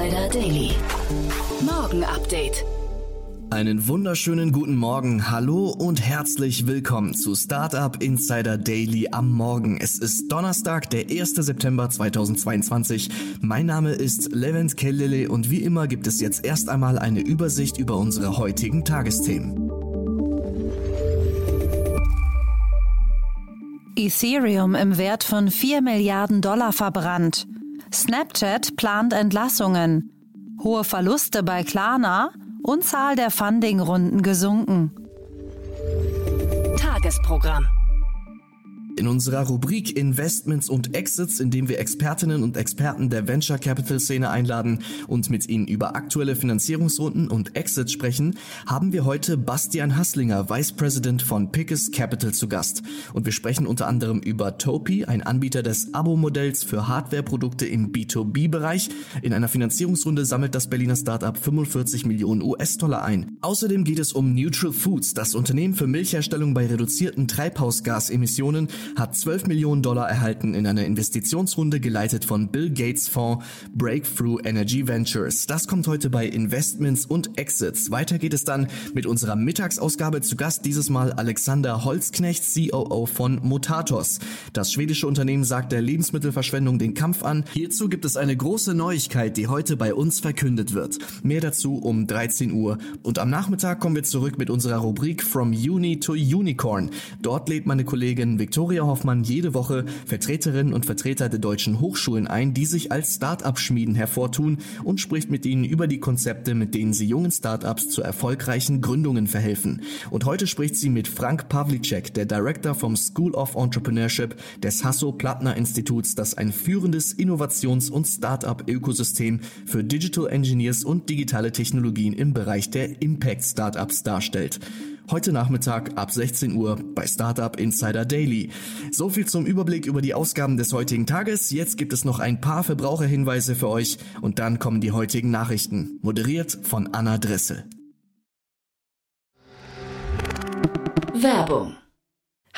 Insider Daily. Morgen Update. Einen wunderschönen guten Morgen, hallo und herzlich willkommen zu Startup Insider Daily am Morgen. Es ist Donnerstag, der 1. September 2022. Mein Name ist Levent Kellele und wie immer gibt es jetzt erst einmal eine Übersicht über unsere heutigen Tagesthemen. Ethereum im Wert von 4 Milliarden Dollar verbrannt. Snapchat plant Entlassungen. Hohe Verluste bei Klarna und Zahl der Fundingrunden gesunken. Tagesprogramm. In unserer Rubrik Investments und Exits, in dem wir Expertinnen und Experten der Venture Capital Szene einladen und mit ihnen über aktuelle Finanzierungsrunden und Exits sprechen, haben wir heute Bastian Hasslinger, Vice President von Pickes Capital zu Gast. Und wir sprechen unter anderem über Topi, ein Anbieter des Abo-Modells für Hardware-Produkte im B2B-Bereich. In einer Finanzierungsrunde sammelt das Berliner Startup 45 Millionen US-Dollar ein. Außerdem geht es um Neutral Foods, das Unternehmen für Milchherstellung bei reduzierten Treibhausgasemissionen, hat 12 Millionen Dollar erhalten in einer Investitionsrunde geleitet von Bill Gates Fonds Breakthrough Energy Ventures. Das kommt heute bei Investments und Exits. Weiter geht es dann mit unserer Mittagsausgabe zu Gast dieses Mal Alexander Holzknecht, COO von Mutatos. Das schwedische Unternehmen sagt der Lebensmittelverschwendung den Kampf an. Hierzu gibt es eine große Neuigkeit, die heute bei uns verkündet wird. Mehr dazu um 13 Uhr. Und am Nachmittag kommen wir zurück mit unserer Rubrik From Uni to Unicorn. Dort lädt meine Kollegin Victoria Hoffmann jede Woche Vertreterinnen und Vertreter der deutschen Hochschulen ein, die sich als Start-up-Schmieden hervortun und spricht mit ihnen über die Konzepte, mit denen sie jungen Start-ups zu erfolgreichen Gründungen verhelfen. Und heute spricht sie mit Frank Pavlicek, der Director vom School of Entrepreneurship des Hasso-Plattner Instituts, das ein führendes Innovations- und Start-up-Ökosystem für Digital Engineers und digitale Technologien im Bereich der Impact Startups darstellt. Heute Nachmittag ab 16 Uhr bei Startup Insider Daily. So viel zum Überblick über die Ausgaben des heutigen Tages. Jetzt gibt es noch ein paar Verbraucherhinweise für euch und dann kommen die heutigen Nachrichten. Moderiert von Anna Dressel. Werbung.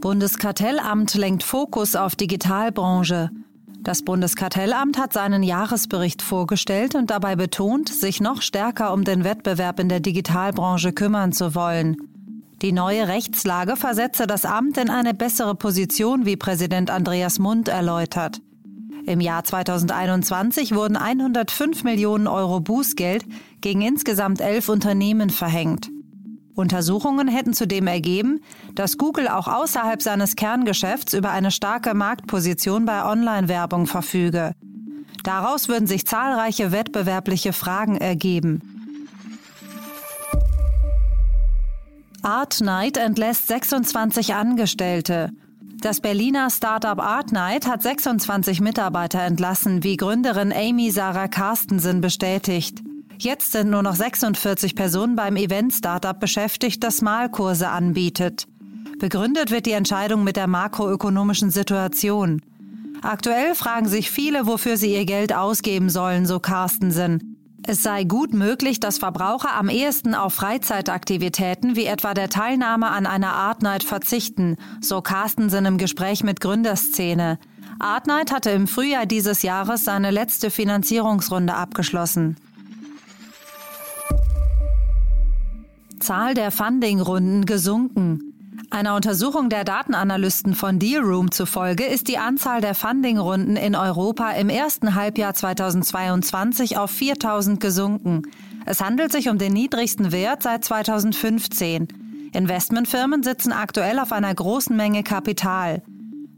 Bundeskartellamt lenkt Fokus auf Digitalbranche. Das Bundeskartellamt hat seinen Jahresbericht vorgestellt und dabei betont, sich noch stärker um den Wettbewerb in der Digitalbranche kümmern zu wollen. Die neue Rechtslage versetze das Amt in eine bessere Position, wie Präsident Andreas Mund erläutert. Im Jahr 2021 wurden 105 Millionen Euro Bußgeld gegen insgesamt elf Unternehmen verhängt. Untersuchungen hätten zudem ergeben, dass Google auch außerhalb seines Kerngeschäfts über eine starke Marktposition bei Online-Werbung verfüge. Daraus würden sich zahlreiche wettbewerbliche Fragen ergeben. Art Night entlässt 26 Angestellte. Das Berliner Startup Art Night hat 26 Mitarbeiter entlassen, wie Gründerin Amy Sarah Carstensen bestätigt. Jetzt sind nur noch 46 Personen beim Event-Startup beschäftigt, das Malkurse anbietet. Begründet wird die Entscheidung mit der makroökonomischen Situation. Aktuell fragen sich viele, wofür sie ihr Geld ausgeben sollen, so Carstensen. Es sei gut möglich, dass Verbraucher am ehesten auf Freizeitaktivitäten wie etwa der Teilnahme an einer Art Night verzichten, so Carstensen im Gespräch mit Gründerszene. Artnight hatte im Frühjahr dieses Jahres seine letzte Finanzierungsrunde abgeschlossen. Zahl der Fundingrunden gesunken. Einer Untersuchung der Datenanalysten von Dealroom zufolge ist die Anzahl der Fundingrunden in Europa im ersten Halbjahr 2022 auf 4000 gesunken. Es handelt sich um den niedrigsten Wert seit 2015. Investmentfirmen sitzen aktuell auf einer großen Menge Kapital.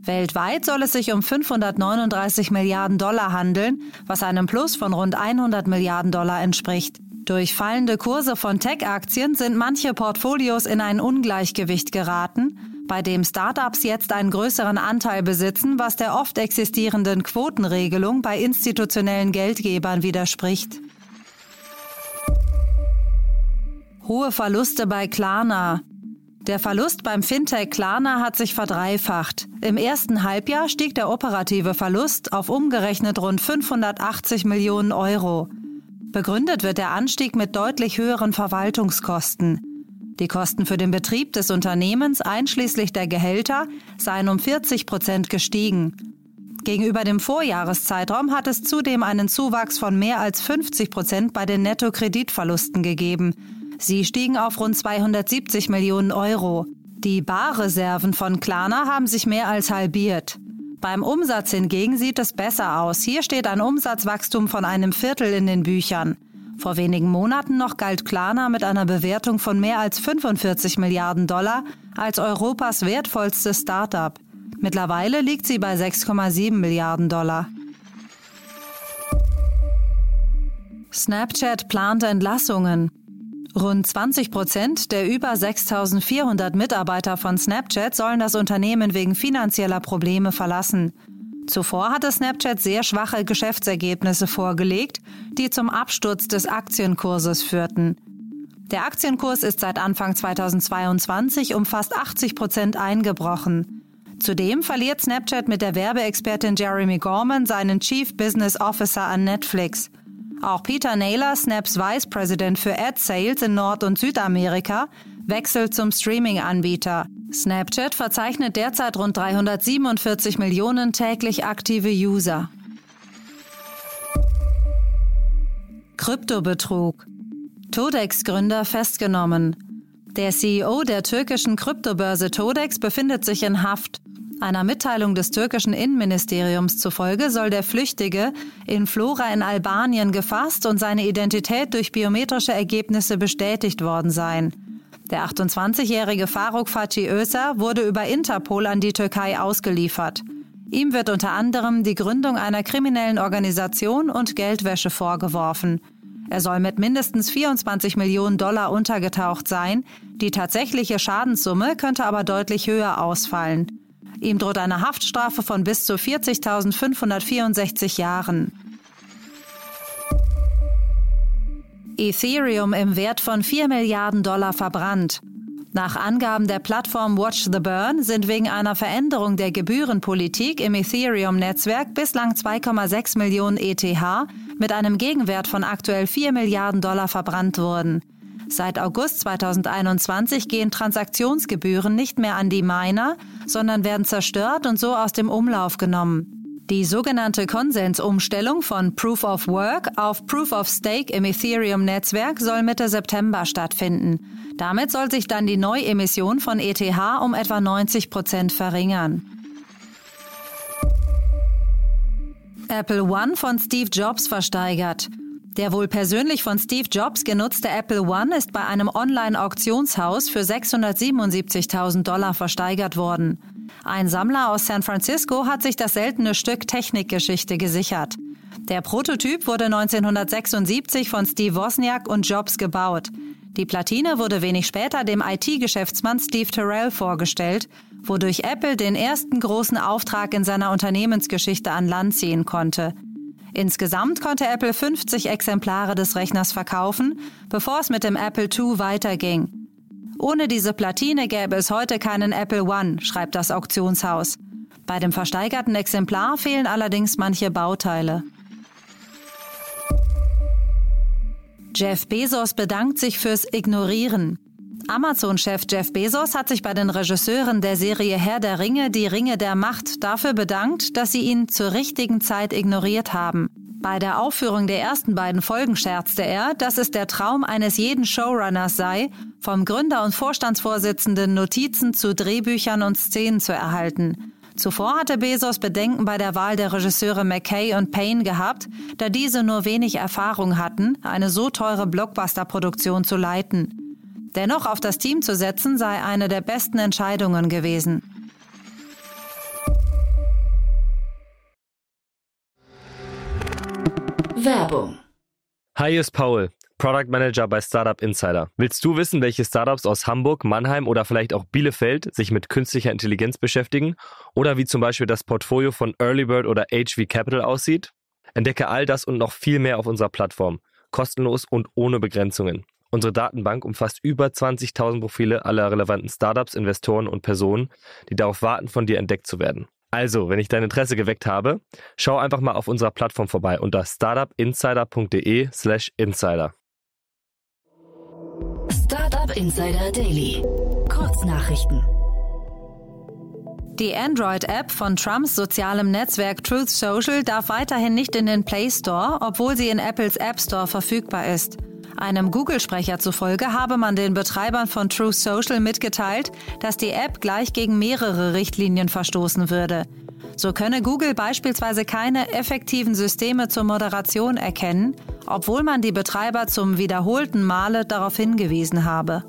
Weltweit soll es sich um 539 Milliarden Dollar handeln, was einem Plus von rund 100 Milliarden Dollar entspricht. Durch fallende Kurse von Tech-Aktien sind manche Portfolios in ein Ungleichgewicht geraten, bei dem Startups jetzt einen größeren Anteil besitzen, was der oft existierenden Quotenregelung bei institutionellen Geldgebern widerspricht. Hohe Verluste bei Klarna. Der Verlust beim Fintech Klarna hat sich verdreifacht. Im ersten Halbjahr stieg der operative Verlust auf umgerechnet rund 580 Millionen Euro. Begründet wird der Anstieg mit deutlich höheren Verwaltungskosten. Die Kosten für den Betrieb des Unternehmens einschließlich der Gehälter seien um 40 Prozent gestiegen. Gegenüber dem Vorjahreszeitraum hat es zudem einen Zuwachs von mehr als 50 Prozent bei den Nettokreditverlusten gegeben. Sie stiegen auf rund 270 Millionen Euro. Die Barreserven von Klarna haben sich mehr als halbiert. Beim Umsatz hingegen sieht es besser aus. Hier steht ein Umsatzwachstum von einem Viertel in den Büchern. Vor wenigen Monaten noch galt Klarna mit einer Bewertung von mehr als 45 Milliarden Dollar als Europas wertvollstes Start-up. Mittlerweile liegt sie bei 6,7 Milliarden Dollar. Snapchat plant Entlassungen. Rund 20 Prozent der über 6400 Mitarbeiter von Snapchat sollen das Unternehmen wegen finanzieller Probleme verlassen. Zuvor hatte Snapchat sehr schwache Geschäftsergebnisse vorgelegt, die zum Absturz des Aktienkurses führten. Der Aktienkurs ist seit Anfang 2022 um fast 80 Prozent eingebrochen. Zudem verliert Snapchat mit der Werbeexpertin Jeremy Gorman seinen Chief Business Officer an Netflix. Auch Peter Naylor, Snaps Vice President für Ad Sales in Nord- und Südamerika, wechselt zum Streaming-Anbieter. Snapchat verzeichnet derzeit rund 347 Millionen täglich aktive User. Kryptobetrug. Todex-Gründer festgenommen. Der CEO der türkischen Kryptobörse Todex befindet sich in Haft. Einer Mitteilung des türkischen Innenministeriums zufolge soll der Flüchtige in Flora in Albanien gefasst und seine Identität durch biometrische Ergebnisse bestätigt worden sein. Der 28-jährige Faruk Fatih Özer wurde über Interpol an die Türkei ausgeliefert. Ihm wird unter anderem die Gründung einer kriminellen Organisation und Geldwäsche vorgeworfen. Er soll mit mindestens 24 Millionen Dollar untergetaucht sein. Die tatsächliche Schadenssumme könnte aber deutlich höher ausfallen. Ihm droht eine Haftstrafe von bis zu 40.564 Jahren. Ethereum im Wert von 4 Milliarden Dollar verbrannt. Nach Angaben der Plattform Watch the Burn sind wegen einer Veränderung der Gebührenpolitik im Ethereum-Netzwerk bislang 2,6 Millionen ETH mit einem Gegenwert von aktuell 4 Milliarden Dollar verbrannt worden. Seit August 2021 gehen Transaktionsgebühren nicht mehr an die Miner, sondern werden zerstört und so aus dem Umlauf genommen. Die sogenannte Konsensumstellung von Proof of Work auf Proof of Stake im Ethereum-Netzwerk soll Mitte September stattfinden. Damit soll sich dann die Neuemission von ETH um etwa 90 Prozent verringern. Apple One von Steve Jobs versteigert. Der wohl persönlich von Steve Jobs genutzte Apple One ist bei einem Online-Auktionshaus für 677.000 Dollar versteigert worden. Ein Sammler aus San Francisco hat sich das seltene Stück Technikgeschichte gesichert. Der Prototyp wurde 1976 von Steve Wozniak und Jobs gebaut. Die Platine wurde wenig später dem IT-Geschäftsmann Steve Terrell vorgestellt, wodurch Apple den ersten großen Auftrag in seiner Unternehmensgeschichte an Land ziehen konnte. Insgesamt konnte Apple 50 Exemplare des Rechners verkaufen, bevor es mit dem Apple II weiterging. Ohne diese Platine gäbe es heute keinen Apple One, schreibt das Auktionshaus. Bei dem versteigerten Exemplar fehlen allerdings manche Bauteile. Jeff Bezos bedankt sich fürs Ignorieren. Amazon-Chef Jeff Bezos hat sich bei den Regisseuren der Serie Herr der Ringe, die Ringe der Macht, dafür bedankt, dass sie ihn zur richtigen Zeit ignoriert haben. Bei der Aufführung der ersten beiden Folgen scherzte er, dass es der Traum eines jeden Showrunners sei, vom Gründer und Vorstandsvorsitzenden Notizen zu Drehbüchern und Szenen zu erhalten. Zuvor hatte Bezos Bedenken bei der Wahl der Regisseure McKay und Payne gehabt, da diese nur wenig Erfahrung hatten, eine so teure Blockbuster-Produktion zu leiten. Dennoch auf das Team zu setzen sei eine der besten Entscheidungen gewesen. Werbung. Hi, hier ist Paul, Product Manager bei Startup Insider. Willst du wissen, welche Startups aus Hamburg, Mannheim oder vielleicht auch Bielefeld sich mit künstlicher Intelligenz beschäftigen? Oder wie zum Beispiel das Portfolio von Earlybird oder HV Capital aussieht? Entdecke all das und noch viel mehr auf unserer Plattform. Kostenlos und ohne Begrenzungen. Unsere Datenbank umfasst über 20.000 Profile aller relevanten Startups, Investoren und Personen, die darauf warten, von dir entdeckt zu werden. Also, wenn ich dein Interesse geweckt habe, schau einfach mal auf unserer Plattform vorbei unter startupinsider.de/slash insider. Startup Insider Daily. Kurznachrichten. Die Android-App von Trumps sozialem Netzwerk Truth Social darf weiterhin nicht in den Play Store, obwohl sie in Apples App Store verfügbar ist. Einem Google-Sprecher zufolge habe man den Betreibern von Truth Social mitgeteilt, dass die App gleich gegen mehrere Richtlinien verstoßen würde. So könne Google beispielsweise keine effektiven Systeme zur Moderation erkennen, obwohl man die Betreiber zum wiederholten Male darauf hingewiesen habe.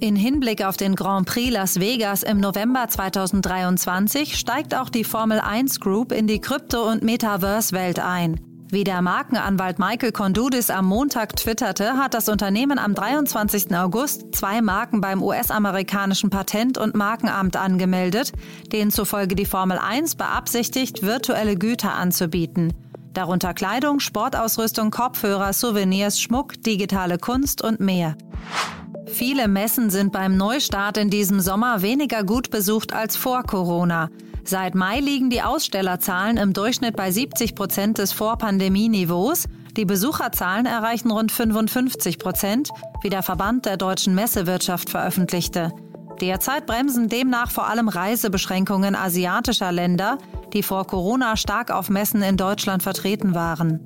In Hinblick auf den Grand Prix Las Vegas im November 2023 steigt auch die Formel 1 Group in die Krypto- und Metaverse-Welt ein. Wie der Markenanwalt Michael Kondudis am Montag twitterte, hat das Unternehmen am 23. August zwei Marken beim US-amerikanischen Patent- und Markenamt angemeldet, denen zufolge die Formel 1 beabsichtigt, virtuelle Güter anzubieten. Darunter Kleidung, Sportausrüstung, Kopfhörer, Souvenirs, Schmuck, digitale Kunst und mehr. Viele Messen sind beim Neustart in diesem Sommer weniger gut besucht als vor Corona. Seit Mai liegen die Ausstellerzahlen im Durchschnitt bei 70 Prozent des Vorpandemieniveaus. Die Besucherzahlen erreichen rund 55 Prozent, wie der Verband der deutschen Messewirtschaft veröffentlichte. Derzeit bremsen demnach vor allem Reisebeschränkungen asiatischer Länder, die vor Corona stark auf Messen in Deutschland vertreten waren.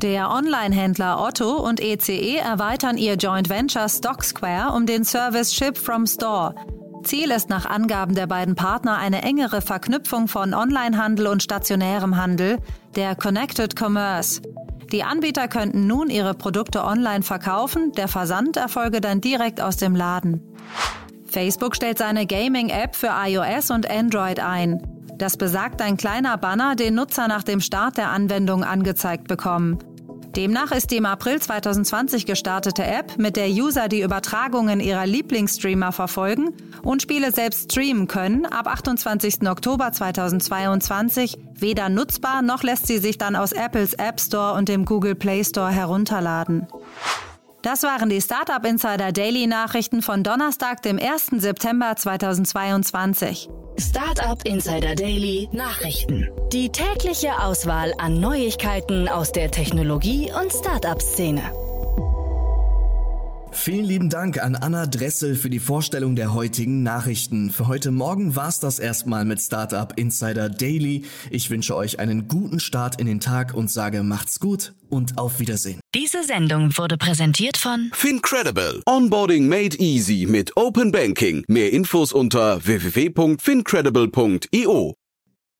Der Online-Händler Otto und ECE erweitern ihr Joint Venture Stock Square um den Service Ship from Store. Ziel ist nach Angaben der beiden Partner eine engere Verknüpfung von Onlinehandel und stationärem Handel, der Connected Commerce. Die Anbieter könnten nun ihre Produkte online verkaufen, der Versand erfolge dann direkt aus dem Laden. Facebook stellt seine Gaming-App für iOS und Android ein. Das besagt ein kleiner Banner, den Nutzer nach dem Start der Anwendung angezeigt bekommen. Demnach ist die im April 2020 gestartete App, mit der User die Übertragungen ihrer Lieblingsstreamer verfolgen und Spiele selbst streamen können, ab 28. Oktober 2022 weder nutzbar noch lässt sie sich dann aus Apples App Store und dem Google Play Store herunterladen. Das waren die Startup Insider Daily Nachrichten von Donnerstag, dem 1. September 2022. Startup Insider Daily Nachrichten. Die tägliche Auswahl an Neuigkeiten aus der Technologie- und Startup-Szene. Vielen lieben Dank an Anna Dressel für die Vorstellung der heutigen Nachrichten. Für heute Morgen war's das erstmal mit Startup Insider Daily. Ich wünsche euch einen guten Start in den Tag und sage macht's gut und auf Wiedersehen. Diese Sendung wurde präsentiert von Fincredible. Onboarding made easy mit Open Banking. Mehr Infos unter www.fincredible.io.